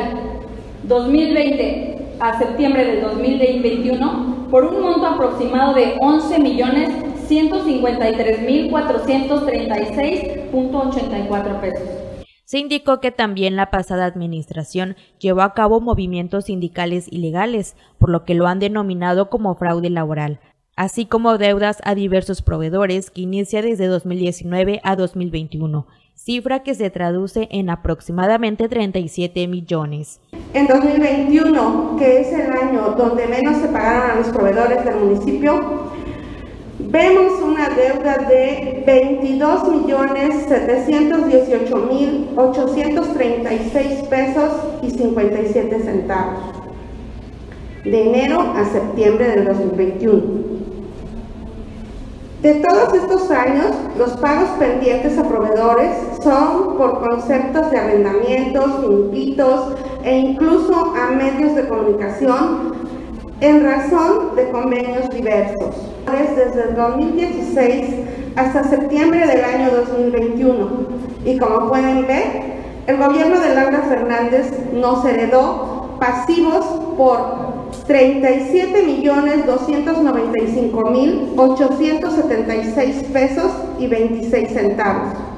2020 a septiembre del 2021 por un monto aproximado de 11.153.436.84 pesos. Se indicó que también la pasada administración llevó a cabo movimientos sindicales ilegales, por lo que lo han denominado como fraude laboral, así como deudas a diversos proveedores que inicia desde 2019 a 2021, cifra que se traduce en aproximadamente 37 millones. En 2021, que es el año donde menos se pagaron a los proveedores del municipio, vemos una deuda de 22.718.836 pesos y 57 centavos de enero a septiembre del 2021. De todos estos años, los pagos pendientes a proveedores son por conceptos de arrendamientos, finiquitos e incluso a medios de comunicación en razón de convenios diversos. Desde el 2016 hasta septiembre del año 2021. Y como pueden ver, el gobierno de Laura Fernández nos heredó pasivos por 37.295.876 pesos y 26 centavos.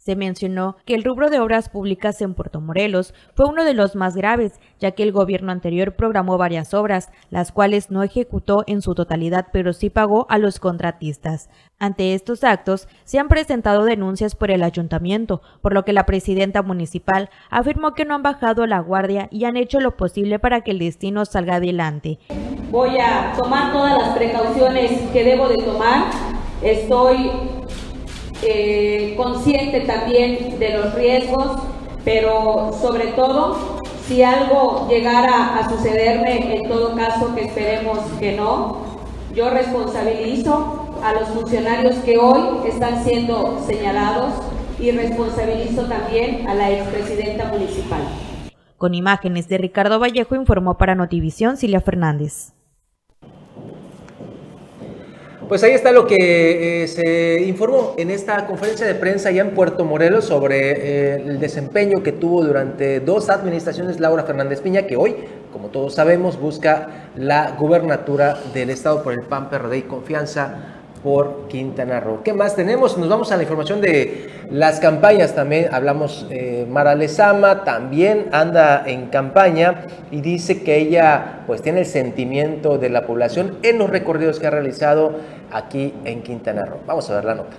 Se mencionó que el rubro de obras públicas en Puerto Morelos fue uno de los más graves, ya que el gobierno anterior programó varias obras, las cuales no ejecutó en su totalidad, pero sí pagó a los contratistas. Ante estos actos, se han presentado denuncias por el ayuntamiento, por lo que la presidenta municipal afirmó que no han bajado la guardia y han hecho lo posible para que el destino salga adelante. Voy a tomar todas las precauciones que debo de tomar. Estoy eh, consciente también de los riesgos, pero sobre todo, si algo llegara a sucederme, en todo caso que esperemos que no, yo responsabilizo a los funcionarios que hoy están siendo señalados y responsabilizo también a la expresidenta municipal. Con imágenes de Ricardo Vallejo informó para Notivisión Silvia Fernández. Pues ahí está lo que eh, se informó en esta conferencia de prensa ya en Puerto Morelos sobre eh, el desempeño que tuvo durante dos administraciones Laura Fernández Piña, que hoy, como todos sabemos, busca la gubernatura del Estado por el PAN, PRD y Confianza por Quintana Roo. ¿Qué más tenemos? Nos vamos a la información de las campañas también. Hablamos, eh, Mara Lezama también anda en campaña y dice que ella pues tiene el sentimiento de la población en los recorridos que ha realizado aquí en Quintana Roo. Vamos a ver la nota.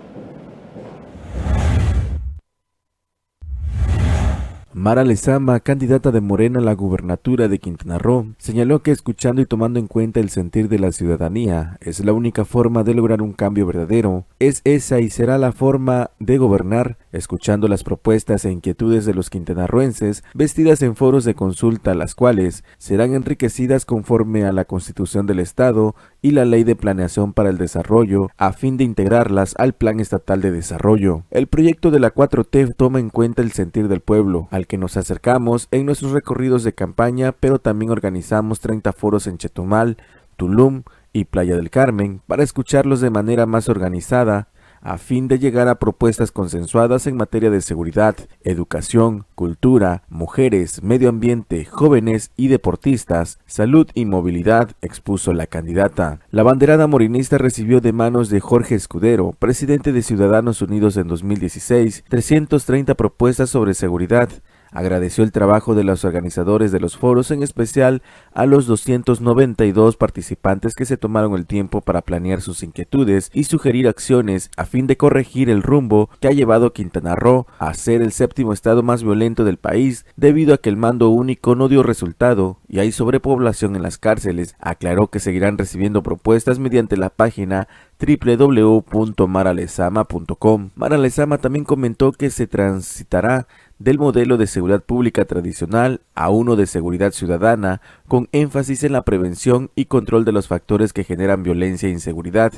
Mara Lezama, candidata de Morena a la gubernatura de Quintana Roo, señaló que escuchando y tomando en cuenta el sentir de la ciudadanía es la única forma de lograr un cambio verdadero. Es esa y será la forma de gobernar, escuchando las propuestas e inquietudes de los quintanarroenses, vestidas en foros de consulta, las cuales serán enriquecidas conforme a la Constitución del Estado y la Ley de Planeación para el Desarrollo, a fin de integrarlas al Plan Estatal de Desarrollo. El proyecto de la 4T toma en cuenta el sentir del pueblo, al que nos acercamos en nuestros recorridos de campaña, pero también organizamos 30 foros en Chetumal, Tulum y Playa del Carmen para escucharlos de manera más organizada, a fin de llegar a propuestas consensuadas en materia de seguridad, educación, cultura, mujeres, medio ambiente, jóvenes y deportistas, salud y movilidad, expuso la candidata. La banderada morinista recibió de manos de Jorge Escudero, presidente de Ciudadanos Unidos en 2016, 330 propuestas sobre seguridad, Agradeció el trabajo de los organizadores de los foros, en especial a los 292 participantes que se tomaron el tiempo para planear sus inquietudes y sugerir acciones a fin de corregir el rumbo que ha llevado Quintana Roo a ser el séptimo estado más violento del país debido a que el mando único no dio resultado y hay sobrepoblación en las cárceles. Aclaró que seguirán recibiendo propuestas mediante la página www.maralesama.com. Maralesama también comentó que se transitará del modelo de seguridad pública tradicional a uno de seguridad ciudadana, con énfasis en la prevención y control de los factores que generan violencia e inseguridad.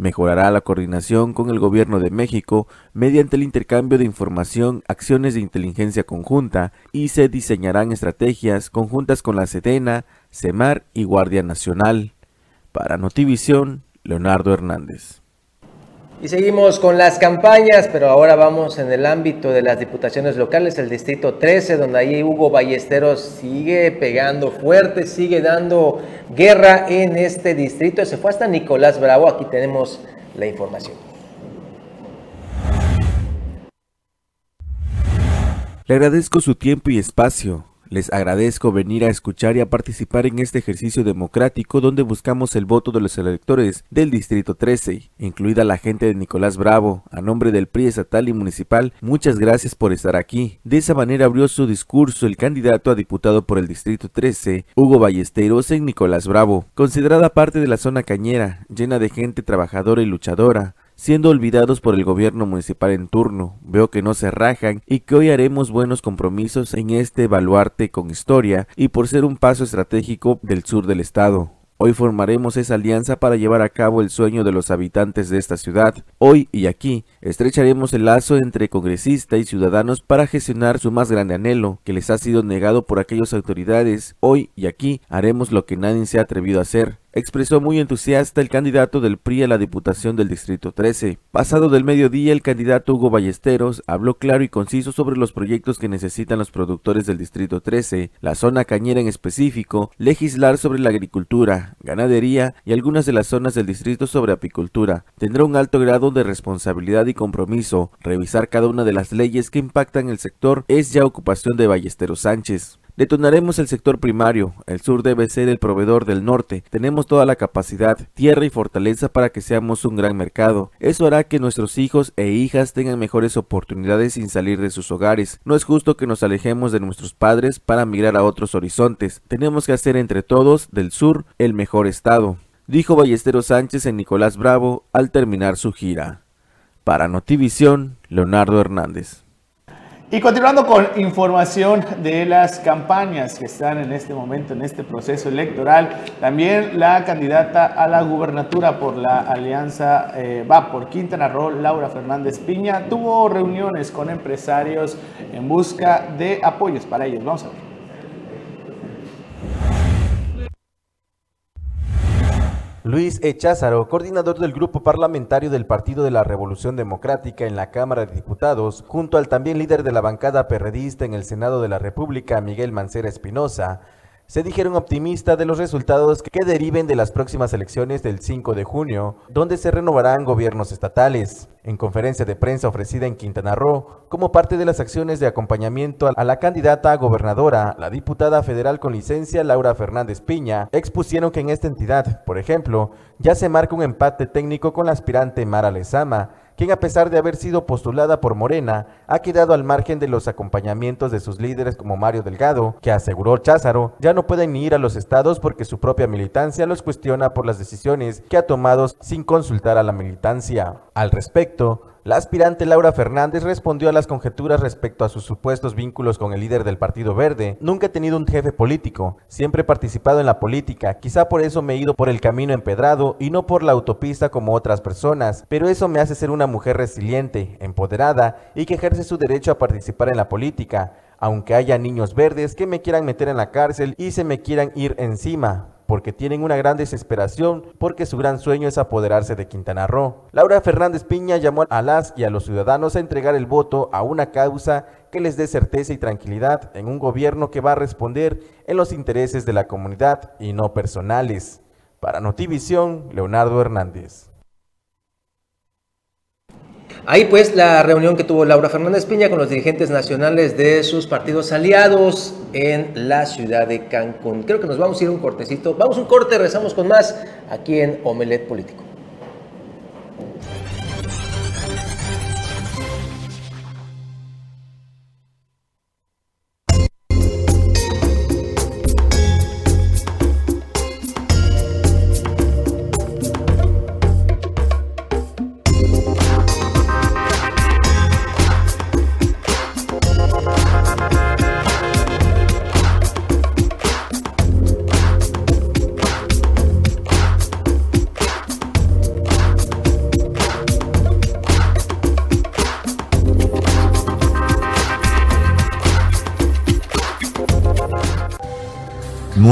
Mejorará la coordinación con el Gobierno de México mediante el intercambio de información, acciones de inteligencia conjunta y se diseñarán estrategias conjuntas con la Sedena, CEMAR y Guardia Nacional. Para Notivisión, Leonardo Hernández. Y seguimos con las campañas, pero ahora vamos en el ámbito de las diputaciones locales, el distrito 13, donde ahí Hugo Ballesteros sigue pegando fuerte, sigue dando guerra en este distrito. Se fue hasta Nicolás Bravo, aquí tenemos la información. Le agradezco su tiempo y espacio. Les agradezco venir a escuchar y a participar en este ejercicio democrático donde buscamos el voto de los electores del Distrito 13, incluida la gente de Nicolás Bravo. A nombre del PRI estatal y municipal, muchas gracias por estar aquí. De esa manera abrió su discurso el candidato a diputado por el Distrito 13, Hugo Ballesteros en Nicolás Bravo, considerada parte de la zona cañera, llena de gente trabajadora y luchadora siendo olvidados por el gobierno municipal en turno. Veo que no se rajan y que hoy haremos buenos compromisos en este baluarte con historia y por ser un paso estratégico del sur del estado. Hoy formaremos esa alianza para llevar a cabo el sueño de los habitantes de esta ciudad. Hoy y aquí estrecharemos el lazo entre congresista y ciudadanos para gestionar su más grande anhelo, que les ha sido negado por aquellas autoridades. Hoy y aquí haremos lo que nadie se ha atrevido a hacer, expresó muy entusiasta el candidato del PRI a la Diputación del Distrito 13. Pasado del mediodía, el candidato Hugo Ballesteros habló claro y conciso sobre los proyectos que necesitan los productores del Distrito 13, la zona cañera en específico, legislar sobre la agricultura, ganadería y algunas de las zonas del distrito sobre apicultura. Tendrá un alto grado de responsabilidad y compromiso. Revisar cada una de las leyes que impactan el sector es ya ocupación de Ballesteros Sánchez. Detonaremos el sector primario. El sur debe ser el proveedor del norte. Tenemos toda la capacidad, tierra y fortaleza para que seamos un gran mercado. Eso hará que nuestros hijos e hijas tengan mejores oportunidades sin salir de sus hogares. No es justo que nos alejemos de nuestros padres para migrar a otros horizontes. Tenemos que hacer entre todos del sur el mejor estado, dijo Ballesteros Sánchez en Nicolás Bravo al terminar su gira. Para Notivisión, Leonardo Hernández. Y continuando con información de las campañas que están en este momento, en este proceso electoral, también la candidata a la gubernatura por la alianza eh, va por Quintana Roo, Laura Fernández Piña, tuvo reuniones con empresarios en busca de apoyos para ellos. Vamos a ver. Luis Echázaro, coordinador del grupo parlamentario del Partido de la Revolución Democrática en la Cámara de Diputados, junto al también líder de la bancada perredista en el Senado de la República, Miguel Mancera Espinosa, se dijeron optimistas de los resultados que deriven de las próximas elecciones del 5 de junio, donde se renovarán gobiernos estatales. En conferencia de prensa ofrecida en Quintana Roo, como parte de las acciones de acompañamiento a la candidata a gobernadora, la diputada federal con licencia Laura Fernández Piña, expusieron que en esta entidad, por ejemplo, ya se marca un empate técnico con la aspirante Mara Lezama, quien a pesar de haber sido postulada por Morena, ha quedado al margen de los acompañamientos de sus líderes como Mario Delgado, que aseguró Cházaro, ya no pueden ni ir a los estados porque su propia militancia los cuestiona por las decisiones que ha tomado sin consultar a la militancia. Al respecto, la aspirante Laura Fernández respondió a las conjeturas respecto a sus supuestos vínculos con el líder del Partido Verde. Nunca he tenido un jefe político, siempre he participado en la política, quizá por eso me he ido por el camino empedrado y no por la autopista como otras personas, pero eso me hace ser una mujer resiliente, empoderada y que ejerce su derecho a participar en la política, aunque haya niños verdes que me quieran meter en la cárcel y se me quieran ir encima porque tienen una gran desesperación porque su gran sueño es apoderarse de Quintana Roo. Laura Fernández Piña llamó a las y a los ciudadanos a entregar el voto a una causa que les dé certeza y tranquilidad en un gobierno que va a responder en los intereses de la comunidad y no personales. Para Notivisión, Leonardo Hernández. Ahí pues la reunión que tuvo Laura Fernández Piña con los dirigentes nacionales de sus partidos aliados en la ciudad de Cancún. Creo que nos vamos a ir un cortecito. Vamos un corte, rezamos con más aquí en Omelet Político.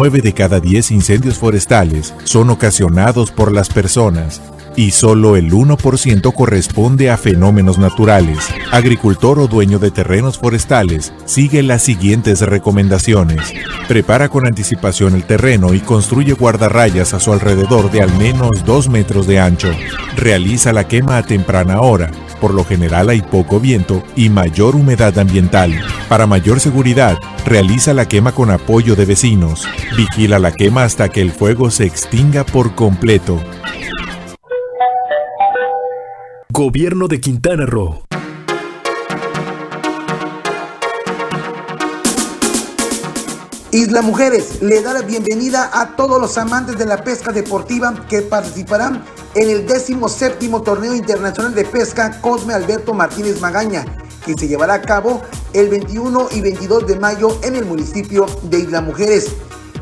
9 de cada 10 incendios forestales son ocasionados por las personas y solo el 1% corresponde a fenómenos naturales. Agricultor o dueño de terrenos forestales, sigue las siguientes recomendaciones. Prepara con anticipación el terreno y construye guardarrayas a su alrededor de al menos 2 metros de ancho. Realiza la quema a temprana hora. Por lo general hay poco viento y mayor humedad ambiental. Para mayor seguridad, realiza la quema con apoyo de vecinos. Vigila la quema hasta que el fuego se extinga por completo. Gobierno de Quintana Roo. Isla Mujeres le da la bienvenida a todos los amantes de la pesca deportiva que participarán en el 17 Torneo Internacional de Pesca Cosme Alberto Martínez Magaña, que se llevará a cabo el 21 y 22 de mayo en el municipio de Isla Mujeres.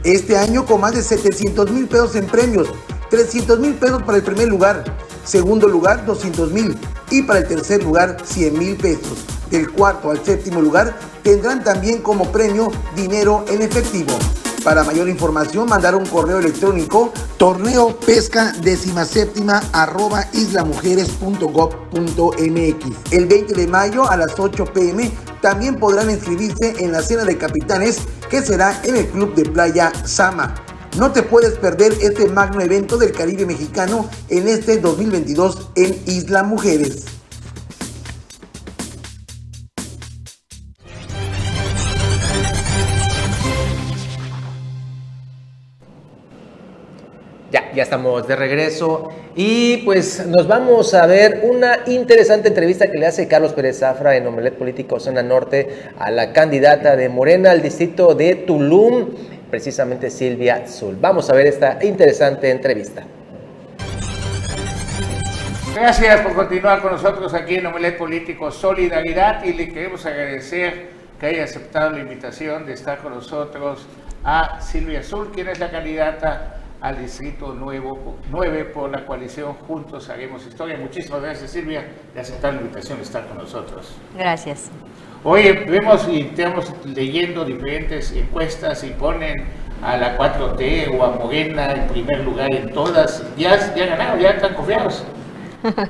Este año con más de 700 mil pesos en premios, 300 mil pesos para el primer lugar, segundo lugar 200 mil y para el tercer lugar 100 mil pesos. Del cuarto al séptimo lugar tendrán también como premio dinero en efectivo. Para mayor información mandar un correo electrónico torneo pesca arroba islamujeres.gov.mx. El 20 de mayo a las 8 pm también podrán inscribirse en la cena de capitanes que será en el Club de Playa Sama. No te puedes perder este magno evento del Caribe mexicano en este 2022 en Isla Mujeres. Ya, ya estamos de regreso y pues nos vamos a ver una interesante entrevista que le hace Carlos Pérez Zafra en Omelet Político Zona Norte a la candidata de Morena al distrito de Tulum precisamente Silvia Zul. Vamos a ver esta interesante entrevista. Gracias por continuar con nosotros aquí en Omelet Político Solidaridad y le queremos agradecer que haya aceptado la invitación de estar con nosotros a Silvia Azul, quien es la candidata al Distrito Nuevo, 9 por la coalición Juntos Haremos Historia. Muchísimas gracias Silvia de aceptar la invitación de estar con nosotros. Gracias. Oye, vemos y estamos leyendo diferentes encuestas y ponen a la 4T o a Morena en primer lugar en todas. Ya, ya ganaron, ya están confiados.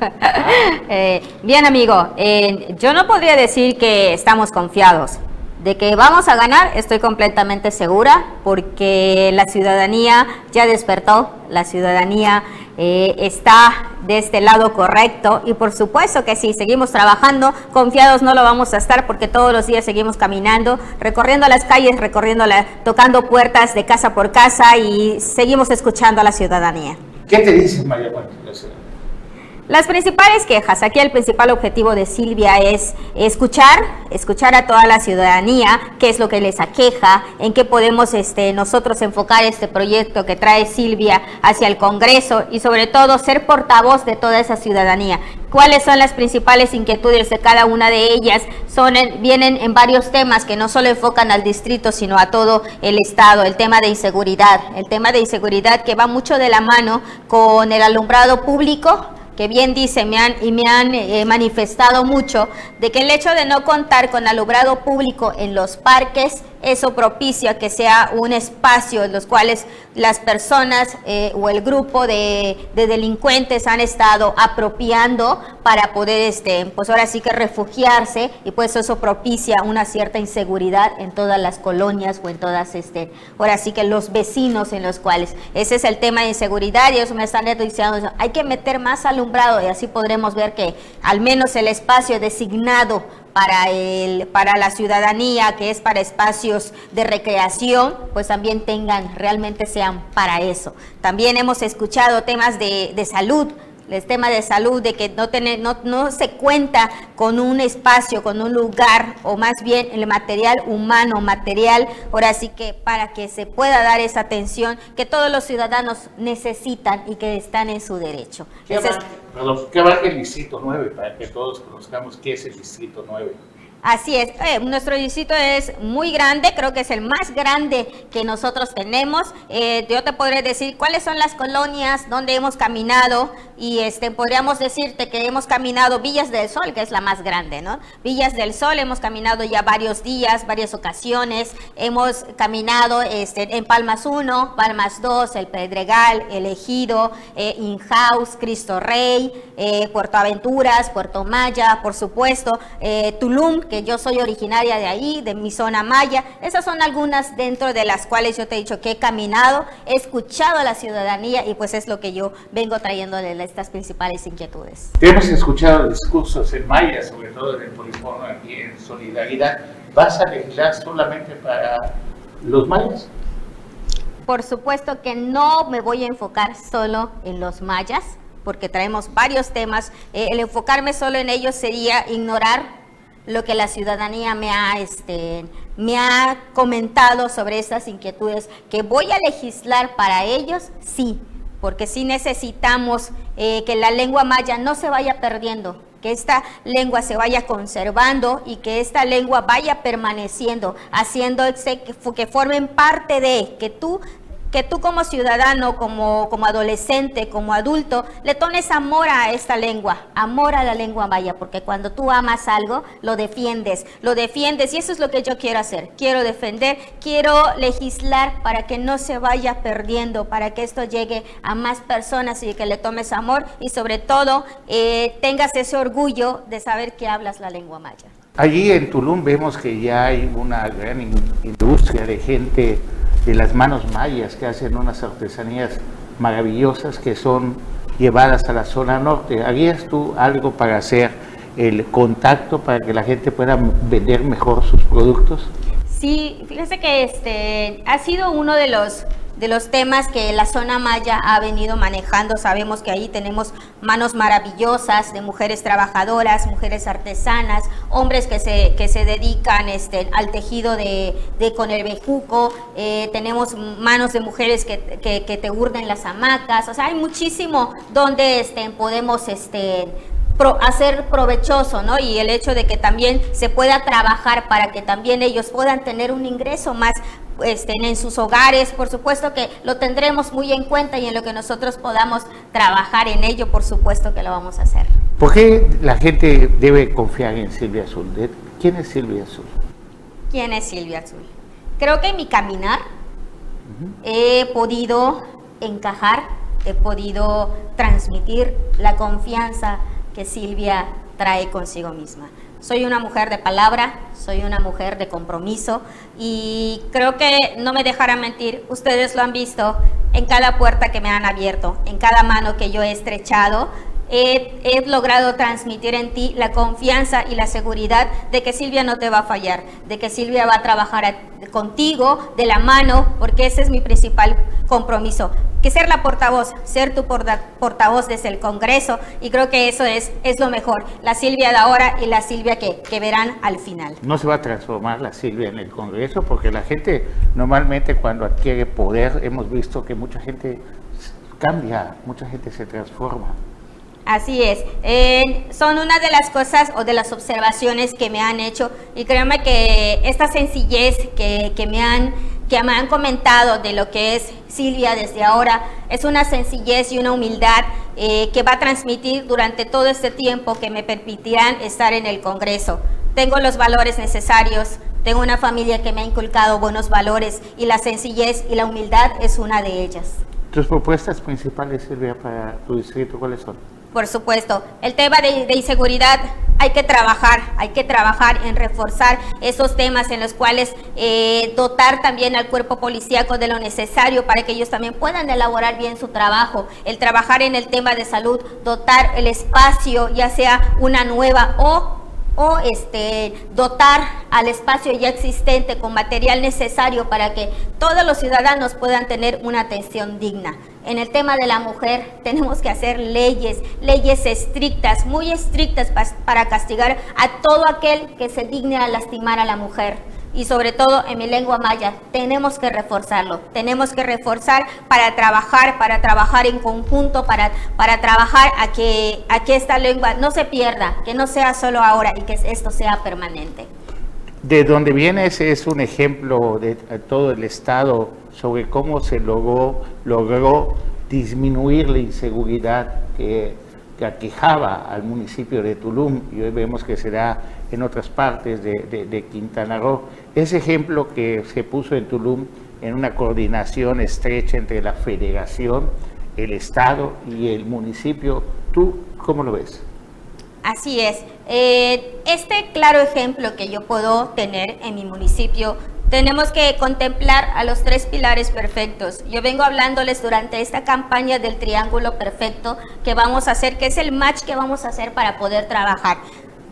Eh, bien, amigo, eh, yo no podría decir que estamos confiados. De que vamos a ganar, estoy completamente segura, porque la ciudadanía ya despertó, la ciudadanía eh, está de este lado correcto y por supuesto que si seguimos trabajando, confiados no lo vamos a estar porque todos los días seguimos caminando, recorriendo las calles, recorriendo tocando puertas de casa por casa y seguimos escuchando a la ciudadanía. ¿Qué te dice María Las principales quejas, aquí el principal objetivo de Silvia es escuchar, escuchar a toda la ciudadanía, qué es lo que les aqueja, en qué podemos este, nosotros enfocar este proyecto que trae Silvia hacia el Congreso y sobre todo ser portavoz de toda esa ciudadanía. ¿Cuáles son las principales inquietudes de cada una de ellas? Son vienen en varios temas que no solo enfocan al distrito, sino a todo el Estado. El tema de inseguridad, el tema de inseguridad que va mucho de la mano con el alumbrado público, que bien dice me han, y me han eh, manifestado mucho de que el hecho de no contar con alumbrado público en los parques eso propicia que sea un espacio en los cuales las personas eh, o el grupo de, delincuentes han estado apropiando para poder, este, pues ahora sí que refugiarse y pues eso propicia una cierta inseguridad en todas las colonias o en todas, este, ahora sí que los vecinos en los cuales, ese es el tema de inseguridad y eso me están diciendo, hay que meter más alumbrado y así podremos ver que al menos el espacio designado para, el, para la ciudadanía, que es para espacios de recreación, pues también tengan, realmente sean para eso. También hemos escuchado temas de, de salud, el tema de salud, de que no, tener, no, no se cuenta con un espacio, con un lugar, o más bien el material humano, material, ahora sí que para que se pueda dar esa atención que todos los ciudadanos necesitan y que están en su derecho. ¿Qué, va, el Distrito 9? Para que todos conozcamos qué es el Distrito 9. Así es, eh, nuestro distrito es muy grande, creo que es el más grande que nosotros tenemos. Eh, yo te podré decir cuáles son las colonias donde hemos caminado y este podríamos decirte que hemos caminado Villas del Sol, que es la más grande, ¿no? Villas del Sol hemos caminado ya varios días, varias ocasiones. Hemos caminado este, en Palmas 1, Palmas 2, El Pedregal, El Ejido, eh, Inhouse, Cristo Rey, eh, Puerto Aventuras, Puerto Maya, por supuesto, Tulum, que yo soy originaria de ahí, de mi zona maya. Esas son algunas dentro de las cuales yo te he dicho que he caminado, he escuchado a la ciudadanía y pues es lo que yo vengo trayéndole estas principales inquietudes. Hemos escuchado discursos en maya, sobre todo en el Polifono aquí en Solidaridad. ¿Vas a legislar solamente para los mayas? Por supuesto que no me voy a enfocar solo en los mayas, porque traemos varios temas. Eh, el enfocarme solo en ellos sería ignorar lo que la ciudadanía me ha, este, me ha comentado sobre estas inquietudes, que voy a legislar para ellos, sí, porque sí necesitamos eh, que la lengua maya no se vaya perdiendo, que esta lengua se vaya conservando y que esta lengua vaya permaneciendo, haciendo que formen parte de, que tú que tú como ciudadano, como, como adolescente, como adulto, le tomes amor a esta lengua, amor a la lengua maya, porque cuando tú amas algo, lo defiendes, lo defiendes y eso es lo que yo quiero hacer. Quiero defender, quiero legislar para que no se vaya perdiendo, para que esto llegue a más personas y que le tomes amor y sobre todo eh, tengas ese orgullo de saber que hablas la lengua maya. Allí en Tulum vemos que ya hay una gran industria de gente de las manos mayas que hacen unas artesanías maravillosas que son llevadas a la zona norte. ¿Harías tú algo para hacer el contacto para que la gente pueda vender mejor sus productos? Sí, fíjese que este ha sido uno de los de los temas que la zona maya ha venido manejando. Sabemos que ahí tenemos manos maravillosas de mujeres trabajadoras, mujeres artesanas, hombres que se, que se dedican este, al tejido de, de con el bejuco, eh, tenemos manos de mujeres que, que, te urden las hamacas, o sea, hay muchísimo donde este, podemos este, hacer provechoso, ¿no? Y el hecho de que también se pueda trabajar para que también ellos puedan tener un ingreso más este, en sus hogares, por supuesto que lo tendremos muy en cuenta y en lo que nosotros podamos trabajar en ello, por supuesto que lo vamos a hacer. ¿Por qué la gente debe confiar en Silvia Azul? ¿Quién es Silvia Azul? ¿Quién es Silvia Azul? Creo que en mi caminar he podido encajar, he podido transmitir la confianza que Silvia trae consigo misma. Soy una mujer de palabra, soy una mujer de compromiso y creo que no me dejarán mentir, ustedes lo han visto en cada puerta que me han abierto, en cada mano que yo he estrechado he, logrado transmitir en ti la confianza y la seguridad de que Silvia no te va a fallar, de que Silvia va a trabajar contigo de la mano, porque ese es mi principal compromiso, que ser la portavoz, ser tu porta- portavoz desde el Congreso, y creo que eso es, es lo mejor, la Silvia de ahora y la Silvia que, que verán al final. No se va a transformar la Silvia en el Congreso porque la gente normalmente cuando adquiere poder hemos visto que mucha gente cambia, mucha gente se transforma. Así es. Eh, son una de las cosas o de las observaciones que me han hecho y créanme que esta sencillez que, que me han que me han comentado de lo que es Silvia desde ahora es una sencillez y una humildad eh, que va a transmitir durante todo este tiempo que me permitirán estar en el Congreso. Tengo los valores necesarios, tengo una familia que me ha inculcado buenos valores y la sencillez y la humildad es una de ellas. ¿Tus propuestas principales, Silvia, para tu distrito cuáles son? Por supuesto, el tema de, inseguridad hay que trabajar, hay que trabajar en reforzar esos temas en los cuales eh, dotar también al cuerpo policíaco de lo necesario para que ellos también puedan elaborar bien su trabajo, el trabajar en el tema de salud, dotar el espacio, ya sea una nueva o o este, dotar al espacio ya existente con material necesario para que todos los ciudadanos puedan tener una atención digna. En el tema de la mujer tenemos que hacer leyes, leyes estrictas, muy estrictas para castigar a todo aquel que se digne a lastimar a la mujer. Y sobre todo en mi lengua maya, tenemos que reforzarlo, tenemos que reforzar para trabajar, para trabajar en conjunto, para, para trabajar a que, a que esta lengua no se pierda, que no sea solo ahora y que esto sea permanente. De donde vienes es un ejemplo de todo el Estado sobre cómo se logró, logró disminuir la inseguridad que, que aquejaba al municipio de Tulum y hoy vemos que se da en otras partes de, de- Quintana Roo. Ese ejemplo que se puso en Tulum en una coordinación estrecha entre la federación, el Estado y el municipio, ¿tú cómo lo ves? Así es. Eh, este claro ejemplo que yo puedo tener en mi municipio, tenemos que contemplar a los tres pilares perfectos. Yo vengo hablándoles durante esta campaña del triángulo perfecto que vamos a hacer, que es el match que vamos a hacer para poder trabajar.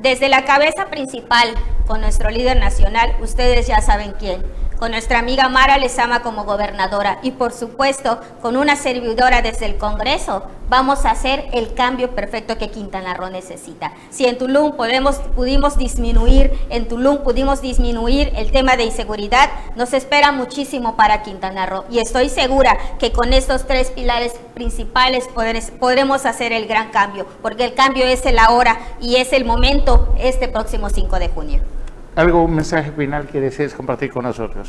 Desde la cabeza principal, con nuestro líder nacional, ustedes ya saben quién, con nuestra amiga Mara Lezama como gobernadora y por supuesto con una servidora desde el Congreso, vamos a hacer el cambio perfecto que Quintana Roo necesita. Si en Tulum podemos, pudimos disminuir, en Tulum pudimos disminuir el tema de inseguridad, nos espera muchísimo para Quintana Roo y estoy segura que con estos tres pilares principales poder- podremos hacer el gran cambio, porque el cambio es el ahora y es el momento este próximo 5 de junio. ¿Algo, un mensaje final que desees compartir con nosotros?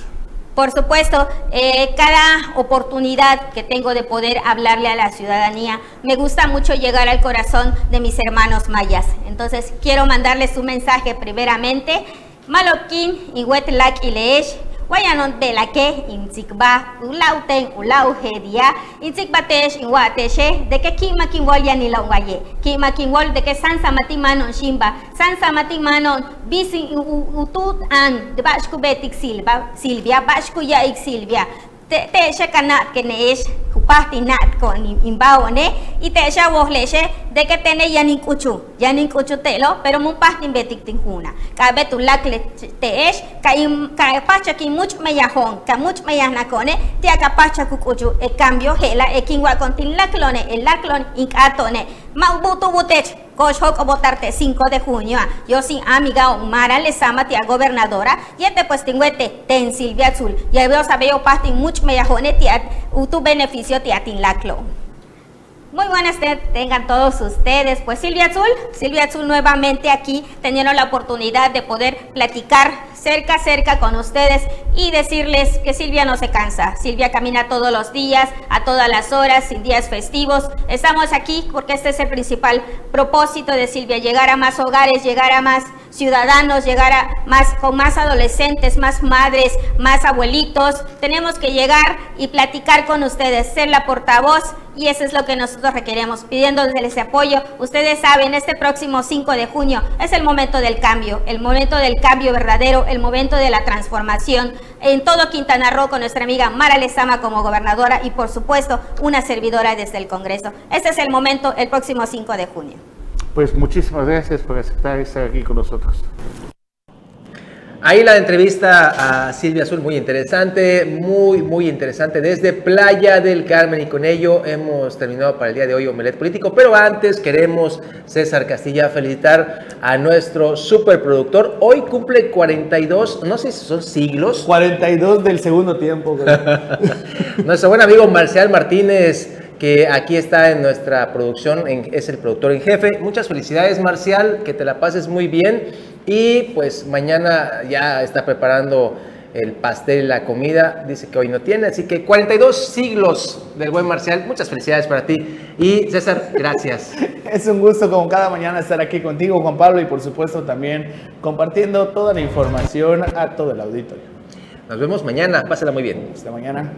Por supuesto, eh, cada oportunidad que tengo de poder hablarle a la ciudadanía, me gusta mucho llegar al corazón de mis hermanos mayas. Entonces, quiero mandarles un mensaje primeramente. Malokin, Iwetlak Ileesh, Wayanon Belake, Inzikba, Ulauten, Ulauhedia, Inzikbatesh, Inwateshe, de que Kima Kinwol Yanilawaye, Kima Kinwol, de que Sansa Matimanon Shimba, Sansa Matimanon, Bisi Utut An, de Bashku Betik Silva, Silvia, Bashku Yaik Silvia, te te she kanat ke ne ish kupati nat ko ni imbao ne. Y te sha vos leche de que tiene yanin kuchu yanin kuchu te lo pero mun pastin betik betu lak le te ka im ka pacha ki much me yahon ka much me yahna kone te ka pacha ku kuchu. E cambio hela e kinwa con tin lak lone el lak lon inkato ne ma butu butech Cocho votarte 5 de junio. Yo sin amiga Omara Lezama, tía gobernadora. Y este pues tinguete, ten Silvia Azul. Y veo saber yo pastin mucho me yajone tía, tu beneficio tía tin laclo. Muy buenas te- tengan todos ustedes. Pues Silvia Azul, Silvia Azul nuevamente aquí teniendo la oportunidad de poder platicar cerca, cerca con ustedes y decirles que Silvia no se cansa. Silvia camina todos los días, a todas las horas, sin días festivos. Estamos aquí porque este es el principal propósito de Silvia, llegar a más hogares, llegar a más ciudadanos, llegar más, con más adolescentes, más madres, más abuelitos. Tenemos que llegar y platicar con ustedes, ser la portavoz y eso es lo que nosotros requeremos, pidiéndoles ese apoyo. Ustedes saben, este próximo 5 de junio es el momento del cambio, el momento del cambio verdadero, el momento de la transformación en todo Quintana Roo con nuestra amiga Mara Lezama como gobernadora y por supuesto una servidora desde el Congreso. Este es el momento, el próximo 5 de junio. Pues muchísimas gracias por aceptar estar aquí con nosotros. Ahí la entrevista a Silvia Azul, muy interesante, muy, muy interesante, desde Playa del Carmen y con ello hemos terminado para el día de hoy Omelet Político, pero antes queremos, César Castilla, felicitar a nuestro superproductor. Hoy cumple 42, no sé si son siglos. 42 del segundo tiempo. nuestro buen amigo Marcial Martínez que aquí está en nuestra producción, es el productor en jefe. Muchas felicidades, Marcial, que te la pases muy bien. Y pues mañana ya está preparando el pastel y la comida. Dice que hoy no tiene. Así que 42 siglos del buen Marcial. Muchas felicidades para ti. Y César, gracias. es un gusto como cada mañana estar aquí contigo, Juan Pablo, y por supuesto también compartiendo toda la información a todo el auditorio. Nos vemos mañana. Pásala muy bien. Hasta mañana.